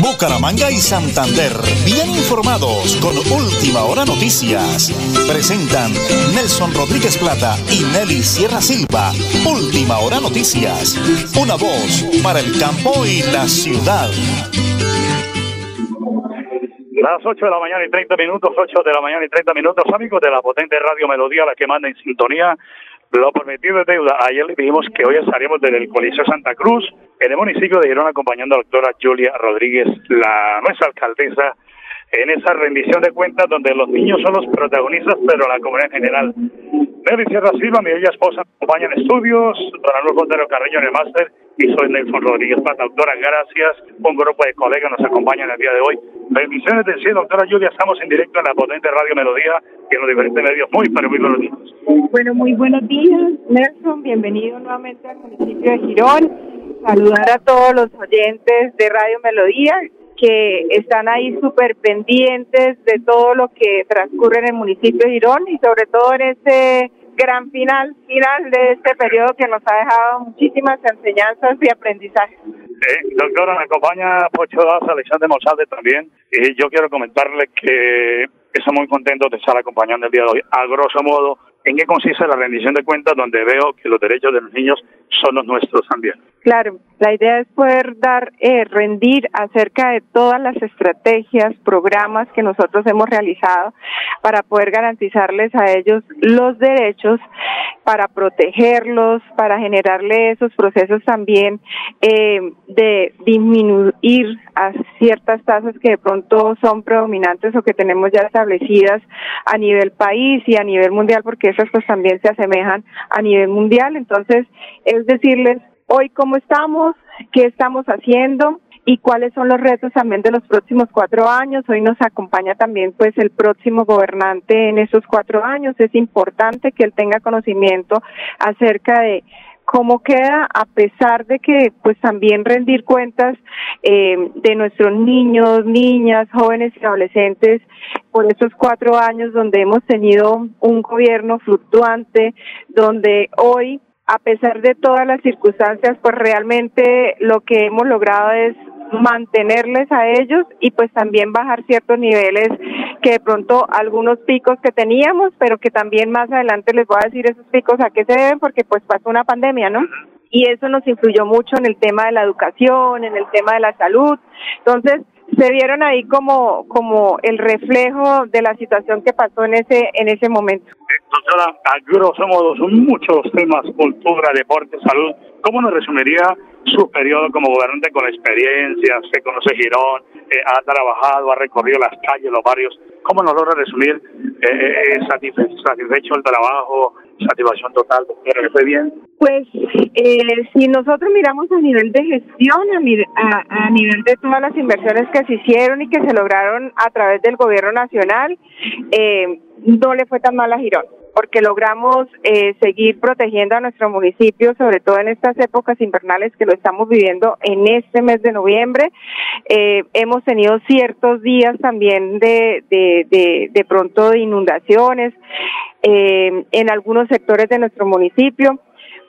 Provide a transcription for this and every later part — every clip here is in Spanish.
Bucaramanga y Santander, bien informados con Última Hora Noticias. Presentan Nelson Rodríguez Plata y Nelly Sierra Silva. Última Hora Noticias. Una voz para el campo y la ciudad. Las 8 de la mañana y 30 minutos, 8 de la mañana y 30 minutos, amigos de la potente Radio Melodía, la que manda en sintonía lo prometido es deuda. Ayer le dijimos que hoy estaríamos desde el Coliseo Santa Cruz, en el municipio de Girón, acompañando a la doctora Julia Rodríguez, la nuestra alcaldesa, en esa rendición de cuentas donde los niños son los protagonistas, pero la comunidad en general. Nelly Sierra Silva, mi bella esposa, acompaña en estudios, don Anuel Contero Carreño en el máster, y soy Nelson Rodríguez Pata. Doctora, gracias. Un grupo de colegas nos acompañan el día de hoy. Bendiciones del cielo, doctora Julia. Estamos en directo en la potente Radio Melodía y en los diferentes medios. Muy, pero muy buenos días. Bueno, muy buenos días, Nelson. Bienvenido nuevamente al municipio de Girón. Saludar a todos los oyentes de Radio Melodía que están ahí súper pendientes de todo lo que transcurre en el municipio de Girón y sobre todo en este gran final, final de este periodo que nos ha dejado muchísimas enseñanzas y aprendizajes. Eh, doctora, me acompaña Pocho Daza, Alexander Mozalde también, y yo quiero comentarle que estoy muy contento de estar acompañando el día de hoy. A grosso modo, ¿En qué consiste la rendición de cuentas donde veo que los derechos de los niños son los nuestros también? Claro, la idea es poder dar, eh, rendir acerca de todas las estrategias, programas que nosotros hemos realizado para poder garantizarles a ellos los derechos, para protegerlos, para generarle esos procesos también eh, de disminuir a ciertas tasas que de pronto son predominantes o que tenemos ya establecidas a nivel país y a nivel mundial, porque esas pues también se asemejan a nivel mundial. Entonces, es decirles hoy cómo estamos, qué estamos haciendo y cuáles son los retos también de los próximos cuatro años. Hoy nos acompaña también pues el próximo gobernante en esos cuatro años. Es importante que él tenga conocimiento acerca de cómo queda a pesar de que pues también rendir cuentas eh, de nuestros niños, niñas, jóvenes y adolescentes por esos cuatro años donde hemos tenido un gobierno fluctuante, donde hoy a pesar de todas las circunstancias, pues realmente lo que hemos logrado es mantenerles a ellos y pues también bajar ciertos niveles que de pronto algunos picos que teníamos, pero que también más adelante les voy a decir esos picos a qué se deben porque pues pasó una pandemia, ¿no? Y eso nos influyó mucho en el tema de la educación, en el tema de la salud. Entonces, se vieron ahí como como el reflejo de la situación que pasó en ese en ese momento. Doctora, a grosso modo son muchos temas, cultura, deporte, salud. ¿Cómo nos resumiría su periodo como gobernante con experiencia? Se conoce Girón, eh, ha trabajado, ha recorrido las calles, los barrios. ¿Cómo nos logra resumir eh, eh satisfecho el trabajo, satisfacción total? ¿Le fue bien? Pues eh, si nosotros miramos a nivel de gestión, a, a, nivel de todas las inversiones que se hicieron y que se lograron a través del gobierno nacional, eh, no le fue tan mal a Girón porque logramos eh, seguir protegiendo a nuestro municipio, sobre todo en estas épocas invernales que lo estamos viviendo en este mes de noviembre. Eh, hemos tenido ciertos días también de, de, de, pronto de inundaciones eh, en algunos sectores de nuestro municipio,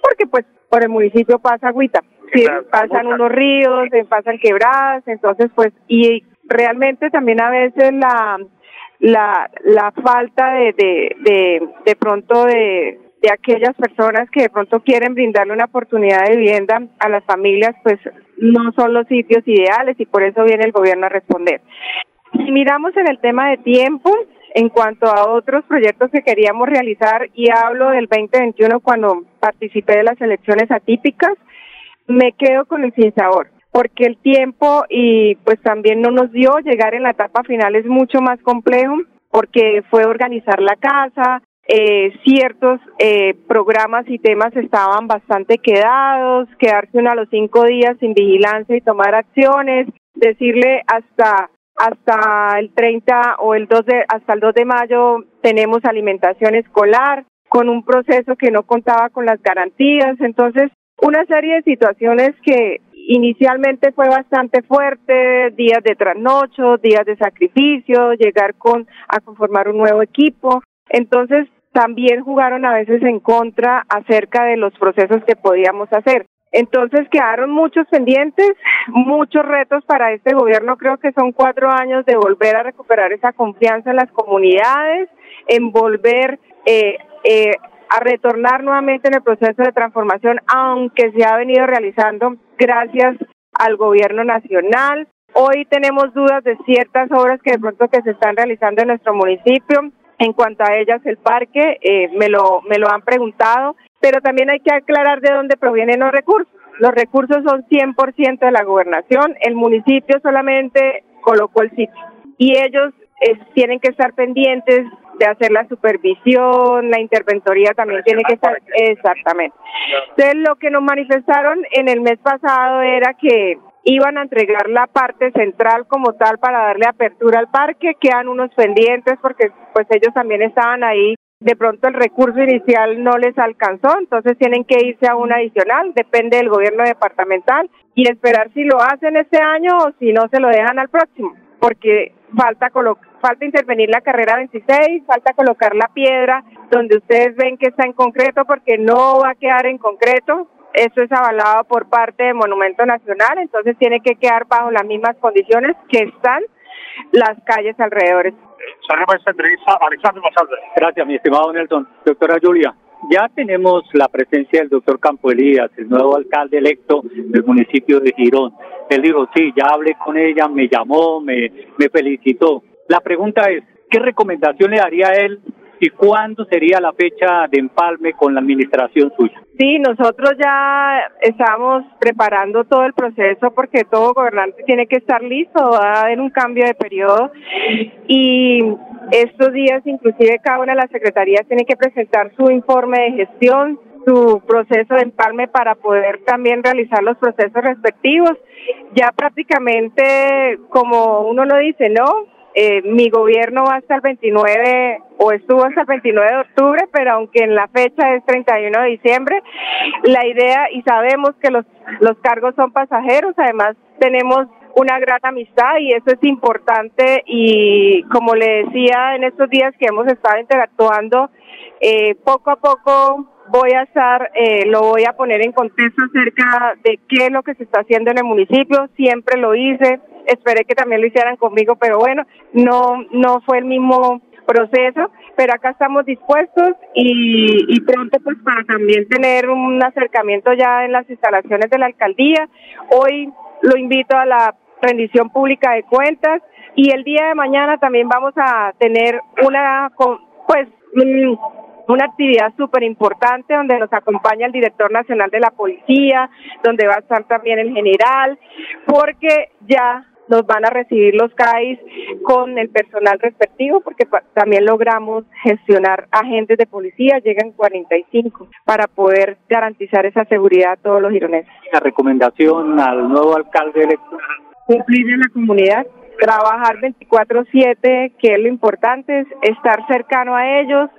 porque pues por el municipio pasa agüita, pasan unos ríos, pasan quebradas, entonces pues, y realmente también a veces la la, la falta de, de, de, de pronto de, de aquellas personas que de pronto quieren brindarle una oportunidad de vivienda a las familias, pues no son los sitios ideales y por eso viene el gobierno a responder. Si miramos en el tema de tiempo, en cuanto a otros proyectos que queríamos realizar, y hablo del 2021 cuando participé de las elecciones atípicas, me quedo con el sin sabor porque el tiempo y pues también no nos dio llegar en la etapa final es mucho más complejo porque fue organizar la casa, eh, ciertos eh, programas y temas estaban bastante quedados, quedarse uno a los cinco días sin vigilancia y tomar acciones, decirle hasta hasta el 30 o el 2 de, hasta el 2 de mayo tenemos alimentación escolar con un proceso que no contaba con las garantías, entonces una serie de situaciones que inicialmente fue bastante fuerte, días de trasnocho, días de sacrificio, llegar con a conformar un nuevo equipo. Entonces, también jugaron a veces en contra acerca de los procesos que podíamos hacer. Entonces quedaron muchos pendientes, muchos retos para este gobierno. Creo que son cuatro años de volver a recuperar esa confianza en las comunidades, en volver eh, eh, a retornar nuevamente en el proceso de transformación, aunque se ha venido realizando gracias al gobierno nacional. Hoy tenemos dudas de ciertas obras que de pronto que se están realizando en nuestro municipio. En cuanto a ellas, el parque, eh, me, lo, me lo han preguntado pero también hay que aclarar de dónde provienen los recursos. Los recursos son 100% de la gobernación, el municipio solamente colocó el sitio y ellos eh, tienen que estar pendientes de hacer la supervisión, la interventoría también tiene que estar exactamente. Entonces lo que nos manifestaron en el mes pasado era que iban a entregar la parte central como tal para darle apertura al parque, quedan unos pendientes porque pues ellos también estaban ahí de pronto el recurso inicial no les alcanzó, entonces tienen que irse a un adicional, depende del gobierno departamental y esperar si lo hacen este año o si no se lo dejan al próximo, porque falta falta intervenir la carrera 26, falta colocar la piedra donde ustedes ven que está en concreto porque no va a quedar en concreto. Eso es avalado por parte del Monumento Nacional, entonces tiene que quedar bajo las mismas condiciones que están las calles alrededor. Gracias, mi estimado Nelson. Doctora Julia, ya tenemos la presencia del doctor Campo Elías, el nuevo alcalde electo del municipio de Girón. Él dijo, sí, ya hablé con ella, me llamó, me, me felicitó. La pregunta es, ¿qué recomendación le daría a él y cuándo sería la fecha de empalme con la administración suya. Sí, nosotros ya estamos preparando todo el proceso porque todo gobernante tiene que estar listo, va a haber un cambio de periodo y estos días inclusive cada una de las secretarías tiene que presentar su informe de gestión, su proceso de empalme para poder también realizar los procesos respectivos. Ya prácticamente, como uno lo dice, ¿no? Eh, mi gobierno va hasta el 29 o estuvo hasta el 29 de octubre, pero aunque en la fecha es 31 de diciembre, la idea y sabemos que los, los cargos son pasajeros, además tenemos una gran amistad y eso es importante y como le decía en estos días que hemos estado interactuando, eh, poco a poco voy a estar, eh, lo voy a poner en contexto acerca de qué es lo que se está haciendo en el municipio, siempre lo hice, esperé que también lo hicieran conmigo, pero bueno, no, no fue el mismo proceso, pero acá estamos dispuestos y, y pronto pues para también tener un acercamiento ya en las instalaciones de la alcaldía. Hoy lo invito a la rendición pública de cuentas y el día de mañana también vamos a tener una pues una actividad súper importante donde nos acompaña el director nacional de la policía, donde va a estar también el general, porque ya nos van a recibir los CAIs con el personal respectivo, porque también logramos gestionar agentes de policía, llegan 45, para poder garantizar esa seguridad a todos los gironeses. La recomendación al nuevo alcalde electo. Cumplir en la comunidad, trabajar 24/7, que es lo importante, es estar cercano a ellos,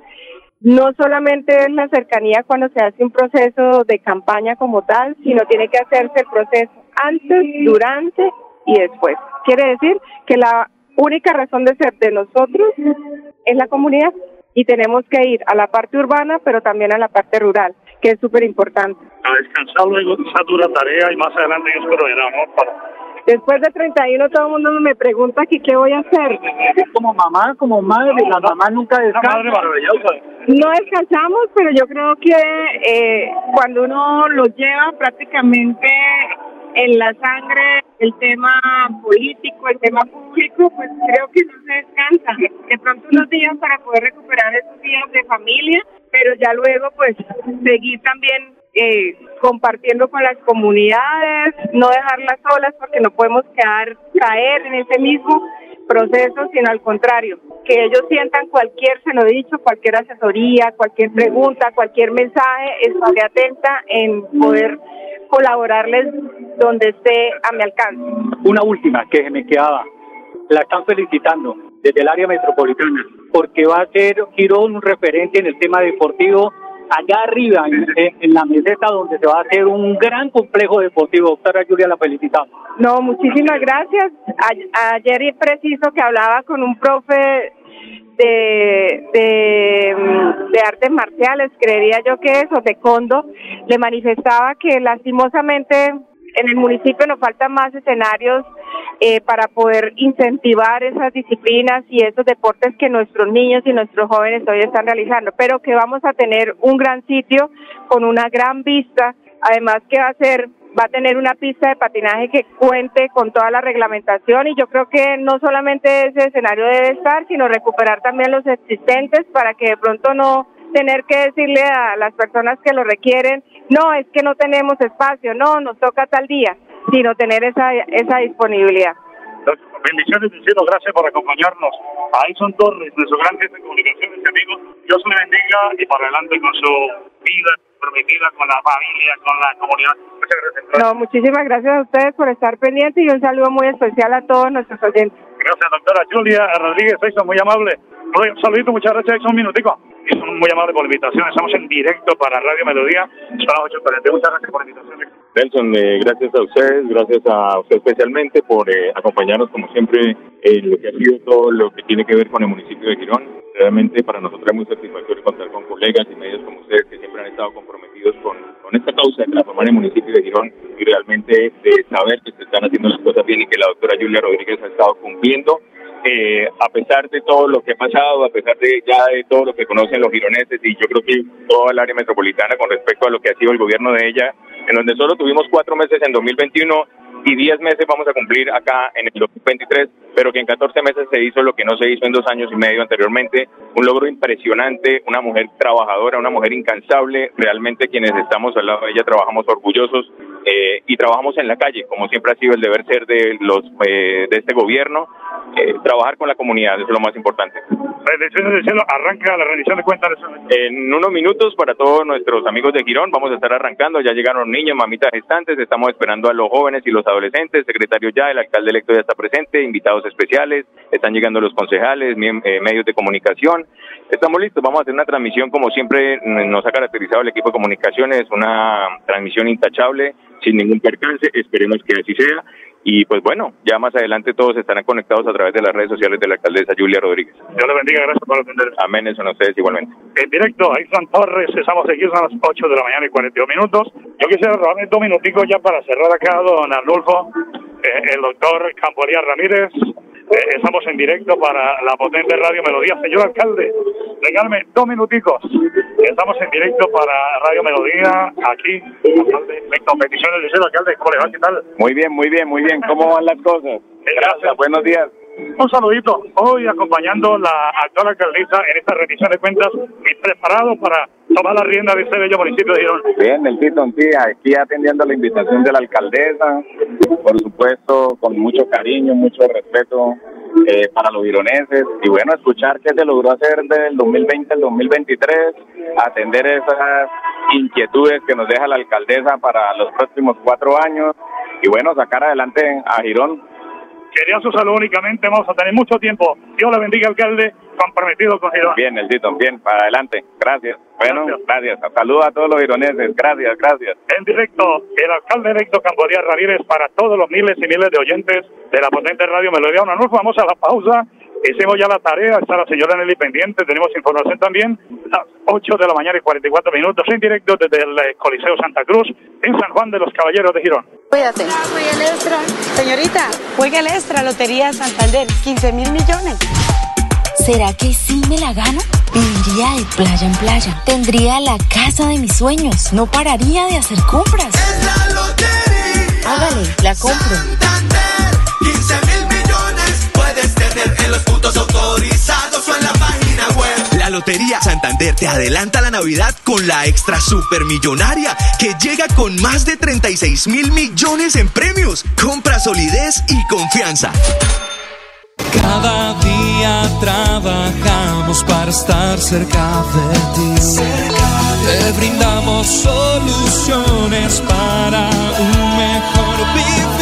no solamente es la cercanía cuando se hace un proceso de campaña como tal, sino tiene que hacerse el proceso antes, durante y después. Quiere decir que la única razón de ser de nosotros es la comunidad y tenemos que ir a la parte urbana, pero también a la parte rural, que es súper importante. A descansar luego esa dura tarea y más adelante Dios proveerá, ¿no? Para Después de 31 todo el mundo me pregunta aquí qué voy a hacer. Como mamá, como madre, la mamá nunca descansa. No descansamos, pero yo creo que eh, cuando uno lo lleva prácticamente en la sangre el tema político, el tema público, pues creo que no se descansa. De pronto unos días para poder recuperar esos días de familia, pero ya luego pues seguir también eh, compartiendo con las comunidades, no dejarlas solas porque no podemos quedar, caer en ese mismo proceso, sino al contrario, que ellos sientan cualquier, se lo dicho, cualquier asesoría, cualquier pregunta, cualquier mensaje, estaré atenta en poder colaborarles donde esté a mi alcance. Una última que me quedaba, la están felicitando desde el área metropolitana, porque va a ser Girón un referente en el tema deportivo allá arriba, en, la meseta donde se va a hacer un gran complejo deportivo. Doctora Julia, la felicitamos. No, muchísimas gracias. ayer es preciso que hablaba con un profe de, de, de, artes marciales, creería yo que es, o taekwondo, le manifestaba que lastimosamente en el municipio nos faltan más escenarios eh, para poder incentivar esas disciplinas y esos deportes que nuestros niños y nuestros jóvenes hoy están realizando, pero que vamos a tener un gran sitio con una gran vista, además que va a ser va a tener una pista de patinaje que cuente con toda la reglamentación y yo creo que no solamente ese escenario debe estar, sino recuperar también los existentes para que de pronto no tener que decirle a las personas que lo requieren, no, es que no tenemos espacio, no, nos toca tal día, sino tener esa, esa disponibilidad. Bendiciones del cielo, gracias por acompañarnos. Ahí son Torres, nuestro gran jefe de comunicaciones, amigos. Dios le bendiga y para adelante con su vida prometida, con la familia, con la comunidad. Muchas gracias. No, muchísimas gracias a ustedes por estar pendientes y un saludo muy especial a todos nuestros oyentes. Gracias, doctora Julia Rodríguez, son muy amable. Un saludito, muchas gracias, un minutico. Y son muy amables por la invitación. Estamos en directo para Radio Melodía. Son las 8.40. Muchas gracias por la invitación. Nelson, eh, gracias a ustedes, gracias a usted especialmente por eh, acompañarnos como siempre en lo que ha sido todo lo que tiene que ver con el municipio de Girón. Realmente para nosotros es muy satisfactorio contar con colegas y medios como ustedes que siempre han estado comprometidos con, con esta causa de transformar el municipio de Girón y realmente de saber que se están haciendo las cosas bien y que la doctora Julia Rodríguez ha estado cumpliendo eh, a pesar de todo lo que ha pasado, a pesar de ya de todo lo que conocen los gironeses y yo creo que toda el área metropolitana con respecto a lo que ha sido el gobierno de ella, en donde solo tuvimos cuatro meses en 2021 y diez meses vamos a cumplir acá en el 2023, pero que en 14 meses se hizo lo que no se hizo en dos años y medio anteriormente, un logro impresionante, una mujer trabajadora, una mujer incansable, realmente quienes estamos al lado de ella trabajamos orgullosos eh, y trabajamos en la calle, como siempre ha sido el deber ser de los eh, de este gobierno, eh, trabajar con la comunidad, eso es lo más importante. Bendiciones del cielo, arranca la rendición de cuentas. En unos minutos para todos nuestros amigos de Girón, vamos a estar arrancando, ya llegaron niños, mamitas gestantes, estamos esperando a los jóvenes y los adolescentes, secretario ya, el alcalde electo ya está presente, invitados especiales, están llegando los concejales, medios de comunicación, estamos listos, vamos a hacer una transmisión como siempre nos ha caracterizado el equipo de comunicaciones, una transmisión intachable, sin ningún percance, esperemos que así sea. Y pues bueno, ya más adelante todos estarán conectados a través de las redes sociales de la alcaldesa Julia Rodríguez. Dios le bendiga, gracias por atender. Amén, eso a ustedes igualmente. En directo, están Torres, estamos aquí, son las 8 de la mañana y 42 minutos. Yo quisiera robarme dos minuticos ya para cerrar acá, don Arnulfo, eh, el doctor Camporía Ramírez, eh, estamos en directo para la potente Radio Melodía. Señor alcalde, regálame dos minuticos. Estamos en directo para Radio Melodía, aquí, alcalde, competiciones de señor alcalde. ¿Cómo le va? ¿Qué tal? Muy bien, muy bien, muy bien. ¿Cómo van las cosas? Gracias. Buenos días. Un saludito. Hoy acompañando la actual alcaldesa en esta rendición de cuentas y preparado para tomar la rienda de este bello municipio de Girón. Bien, el Tito, sí, aquí atendiendo la invitación de la alcaldesa, por supuesto, con mucho cariño, mucho respeto eh, para los gironeses y bueno, escuchar qué se logró hacer del 2020 al 2023, atender esas inquietudes que nos deja la alcaldesa para los próximos cuatro años. Y bueno, sacar adelante a Girón Quería su salud únicamente, vamos a tener mucho tiempo. Dios le bendiga, alcalde, comprometido con Girón. Bien, el Tito, bien, para adelante. Gracias. Bueno, gracias. Saludos a todos los gironeses. Gracias, gracias. En directo, el alcalde electo Cambodia Ramírez para todos los miles y miles de oyentes de la potente radio Melodía Una Vamos a la pausa. Hicimos ya la tarea, está la señora Nelly pendiente, tenemos información también, las 8 de la mañana y 44 minutos en directo desde el eh, Coliseo Santa Cruz en San Juan de los Caballeros de Girón. Cuídate. el extra. Señorita, juega el extra, Lotería Santander, 15 mil millones. ¿Será que sí me la gano? Viviría de playa en playa. Tendría la casa de mis sueños. No pararía de hacer compras. Es la lotería. Hágale, la compro. Santander, 15 mil tener en los puntos autorizados o en la página web. La Lotería Santander te adelanta la Navidad con la extra supermillonaria que llega con más de 36 mil millones en premios. Compra solidez y confianza. Cada día trabajamos para estar cerca de ti. Te brindamos soluciones para un mejor vivir.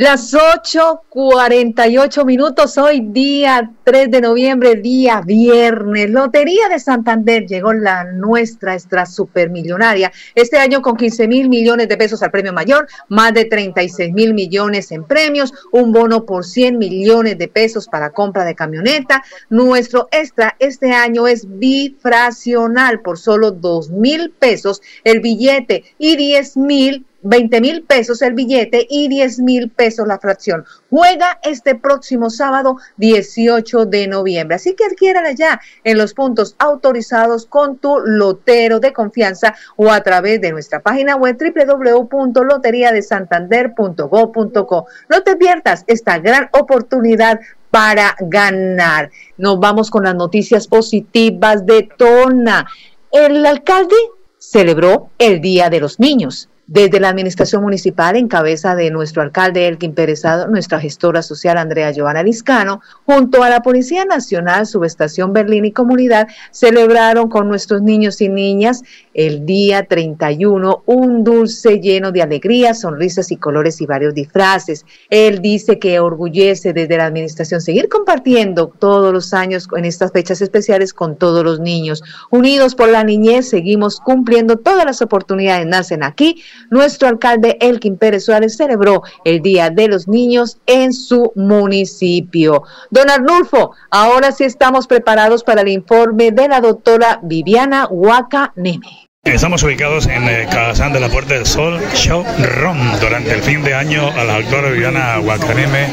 Las 8:48 minutos, hoy día 3 de noviembre, día viernes. Lotería de Santander llegó la nuestra extra supermillonaria. Este año con 15 mil millones de pesos al premio mayor, más de 36 mil millones en premios, un bono por 100 millones de pesos para compra de camioneta. Nuestro extra este año es bifracional por solo 2 mil pesos el billete y 10 mil 20 mil pesos el billete y 10 mil pesos la fracción. Juega este próximo sábado 18 de noviembre. Así que adquiérala ya en los puntos autorizados con tu lotero de confianza o a través de nuestra página web www.loteriadesantander.go.co. No te pierdas esta gran oportunidad para ganar. Nos vamos con las noticias positivas de Tona. El alcalde celebró el Día de los Niños. Desde la administración municipal, en cabeza de nuestro alcalde Elkin Perezado, nuestra gestora social Andrea Giovanna Liscano, junto a la Policía Nacional, Subestación Berlín y Comunidad, celebraron con nuestros niños y niñas el día 31 un dulce lleno de alegría, sonrisas y colores y varios disfraces. Él dice que orgullece desde la administración seguir compartiendo todos los años en estas fechas especiales con todos los niños. Unidos por la niñez, seguimos cumpliendo todas las oportunidades, nacen aquí nuestro alcalde Elkin Pérez Suárez celebró el Día de los Niños en su municipio. Don Arnulfo, ahora sí estamos preparados para el informe de la doctora Viviana Huaca Neme. Estamos ubicados en eh, de la Puerta del Sol Showroom. Durante el fin de año, a la doctora Viviana Huacaneme,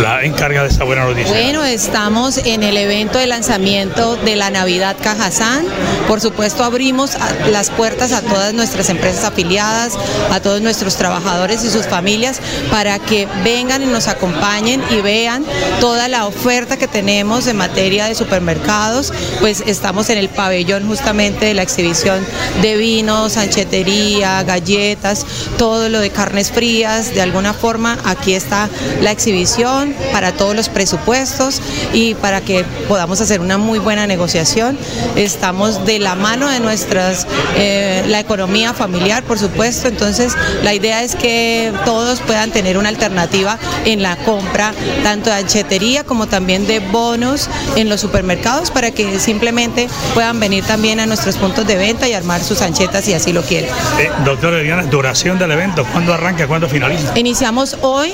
la encarga de esta buena noticia. Bueno, estamos en el evento de lanzamiento de la Navidad Cajazán. Por supuesto, abrimos las puertas a todas nuestras empresas afiliadas, a todos nuestros trabajadores y sus familias, para que vengan y nos acompañen y vean toda la oferta que tenemos en materia de supermercados. Pues estamos en el pabellón justamente de la exhibición de vinos, sanchetería, galletas, todo lo de carnes frías. De alguna forma, aquí está la exhibición para todos los presupuestos y para que podamos hacer una muy buena negociación. Estamos de la mano de nuestras, eh, la economía familiar, por supuesto. Entonces, la idea es que todos puedan tener una alternativa en la compra, tanto de anchetería como también de bonos en los supermercados para que simplemente puedan venir también a nuestros puntos de venta y armar sus anchetas si así lo quieren. Eh, doctora Diana, duración del evento, ¿cuándo arranca, cuándo finaliza? Iniciamos hoy,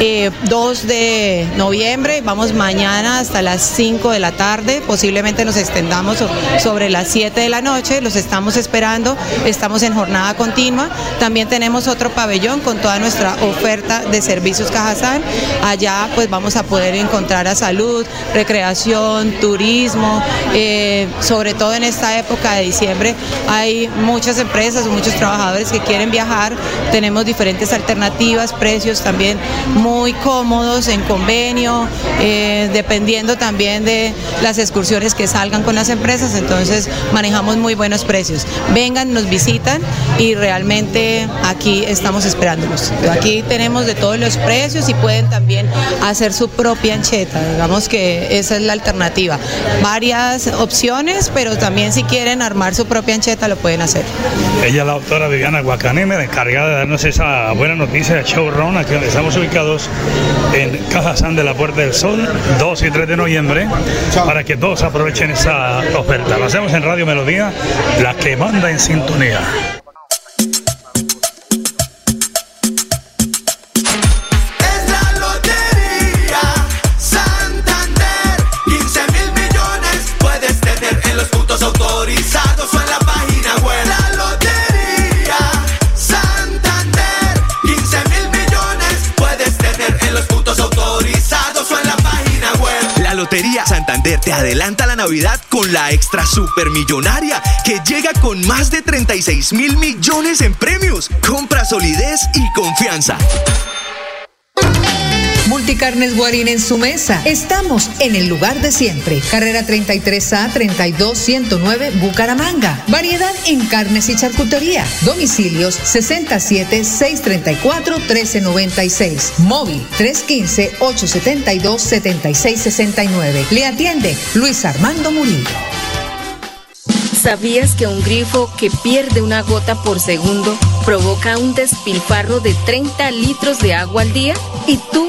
eh, 2 de noviembre, vamos mañana hasta las 5 de la tarde, posiblemente nos extendamos so- sobre las 7 de la noche, los estamos esperando, estamos en jornada continua, también tenemos otro pabellón con toda nuestra oferta de servicios Cajazán, allá pues vamos a poder encontrar a salud, recreación, turismo, eh, sobre todo en esta época de diciembre hay muchas empresas, muchos trabajadores que quieren viajar, tenemos diferentes alternativas, precios también muy cómodos en convenio, eh, dependiendo también de las excursiones que salgan con las empresas, entonces manejamos muy buenos precios. Vengan, nos visitan y realmente aquí estamos esperándolos. Aquí tenemos de todos los precios y pueden también hacer su propia ancheta, digamos que esa es la alternativa. Varias opciones, pero también si quieren armar su propia ancheta lo pueden hacer. Ella es la doctora Viviana Guacaneme, la encargada de darnos esa buena noticia de Showrun, aquí donde estamos ubicados en Cajazán de la Puerta del Sol, 2 y 3 de noviembre, para que todos aprovechen esa oferta. Lo hacemos en Radio Melodía, la que manda en sintonía. Santander te adelanta la Navidad con la extra supermillonaria que llega con más de 36 mil millones en premios. Compra solidez y confianza. Multicarnes Guarín en su mesa. Estamos en el lugar de siempre. Carrera 33A 32109 Bucaramanga. Variedad en carnes y charcutería. Domicilios 67 634 1396. Móvil 315 872 7669. Le atiende Luis Armando Murillo. ¿Sabías que un grifo que pierde una gota por segundo provoca un despilfarro de 30 litros de agua al día? ¿Y tú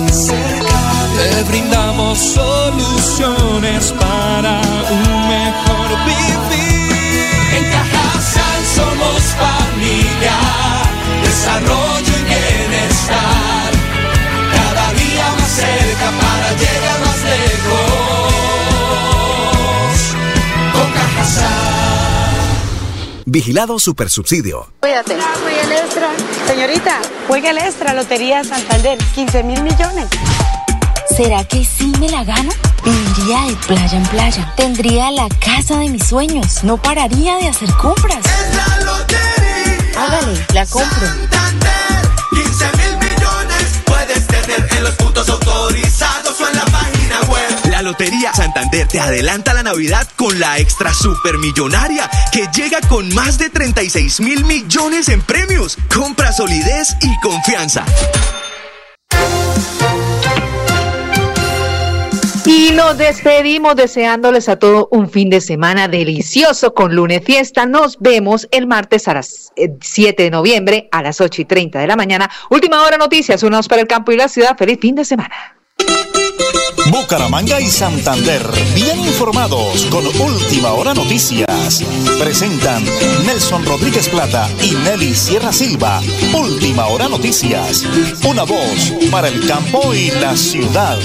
Brindamos soluciones para un mejor vivir. En Cajasal somos familia, desarrollo y bienestar. Cada día más cerca para llegar más lejos. Con Cajasal. Vigilado Supersubsidio. Cuídate. Juega el extra. Señorita, juega el extra, Lotería Santander, 15 mil millones. ¿Será que sí me la gano? Viviría de playa en playa. Tendría la casa de mis sueños. No pararía de hacer compras. Hágale, la compro. 15 mil millones puedes tener en los puntos autorizados o en la página web. La Lotería Santander te adelanta la Navidad con la extra supermillonaria que llega con más de 36 mil millones en premios. Compra solidez y confianza. Y nos despedimos deseándoles a todos un fin de semana delicioso con lunes fiesta. Nos vemos el martes a las 7 eh, de noviembre a las 8 y 30 de la mañana. Última hora noticias, unos para el campo y la ciudad. Feliz fin de semana. Bucaramanga y Santander, bien informados con Última Hora Noticias. Presentan Nelson Rodríguez Plata y Nelly Sierra Silva. Última Hora Noticias. Una voz para el campo y la ciudad.